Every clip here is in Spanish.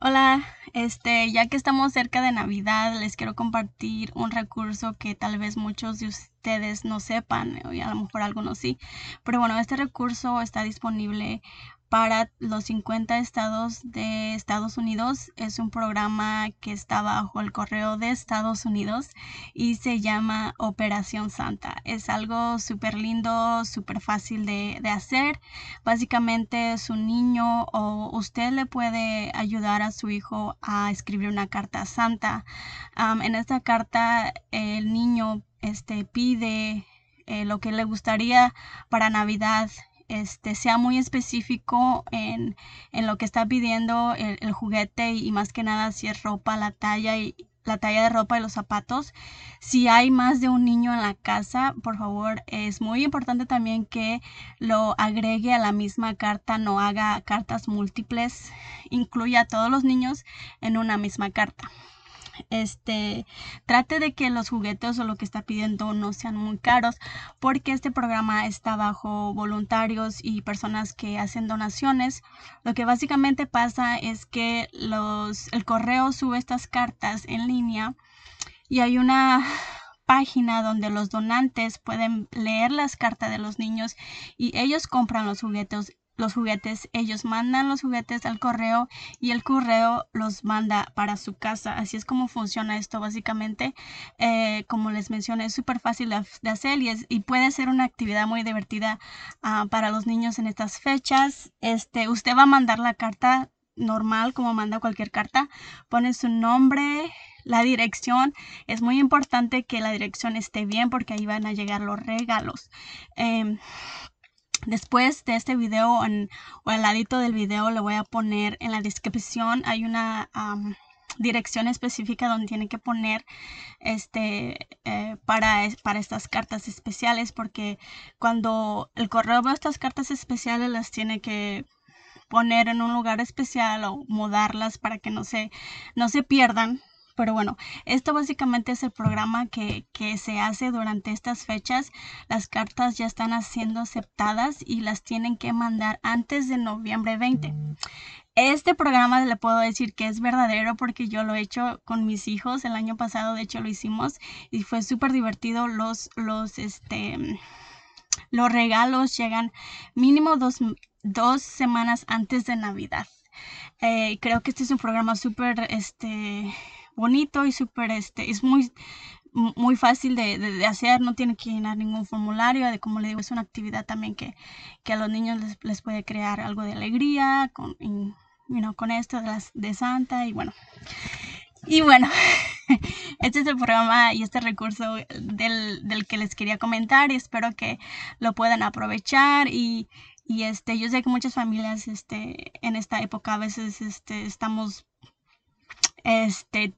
Hola, este, ya que estamos cerca de Navidad, les quiero compartir un recurso que tal vez muchos de ustedes no sepan, y a lo mejor algunos sí. Pero bueno, este recurso está disponible para los 50 estados de Estados Unidos. Es un programa que está bajo el correo de Estados Unidos y se llama Operación Santa. Es algo súper lindo, súper fácil de, hacer. Básicamente es un niño o usted le puede ayudar a su hijo a escribir una carta santa. en esta carta el niño este, pide eh, lo que le gustaría para Navidad este, sea muy específico en, lo que está pidiendo el, juguete y, más que nada si es ropa, la talla y la talla de ropa y los zapatos. Si hay más de un niño en la casa, por favor, es muy importante también que lo agregue a la misma carta, no haga cartas múltiples, incluya a todos los niños en una misma carta este trate de que los juguetes o lo que está pidiendo no sean muy caros porque este programa está bajo voluntarios y personas que hacen donaciones. Lo que básicamente pasa es que los el correo sube estas cartas en línea y hay una página donde los donantes pueden leer las cartas de los niños y ellos compran los juguetes los juguetes, ellos mandan los juguetes al correo y el correo los manda para su casa. Así es como funciona esto básicamente. Eh, como les mencioné, es súper fácil de, hacer y, es, y, puede ser una actividad muy divertida ah, para los niños en estas fechas. Este, usted va a mandar la carta normal como manda cualquier carta. Pone su nombre, la dirección. Es muy importante que la dirección esté bien porque ahí van a llegar los regalos. Em, Después de este video o al ladito del video le voy a poner en la descripción. Hay una dirección específica donde tiene que poner este eh, para, para estas cartas especiales porque cuando el correo ve estas cartas especiales las tiene que poner en un lugar especial o mudarlas para que no se, no se pierdan pero bueno, esto básicamente es el programa que, se hace durante estas fechas. Las cartas ya están siendo aceptadas y las tienen que mandar antes de noviembre 20. Este programa le puedo decir que es verdadero porque yo lo he hecho con mis hijos. El año pasado, de hecho, lo hicimos y fue súper divertido. Los, los, este, los regalos llegan mínimo dos, dos semanas antes de Navidad. Eh, creo que este es un programa súper, este, bonito y súper, este, es muy, muy fácil de, hacer, no tiene que llenar ningún formulario, de como le digo, es una actividad también que, a los niños les, puede crear algo de alegría con, con esto de, las, de Santa y bueno. Y bueno, este es el programa y este recurso del, que les quería comentar y espero que lo puedan aprovechar y, y este, yo sé que muchas familias este, en esta época a veces este, estamos este,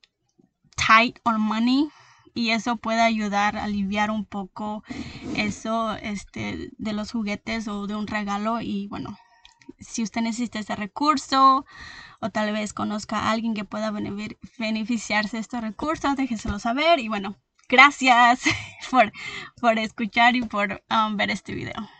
tight on money y eso puede ayudar a aliviar un poco eso este de los juguetes o de un regalo. Y bueno si usted necesita ese recurso o tal vez conozca a alguien que pueda beneficiarse de estos recursos déjeselo saber. Y bueno gracias por, por escuchar y por um, ver este video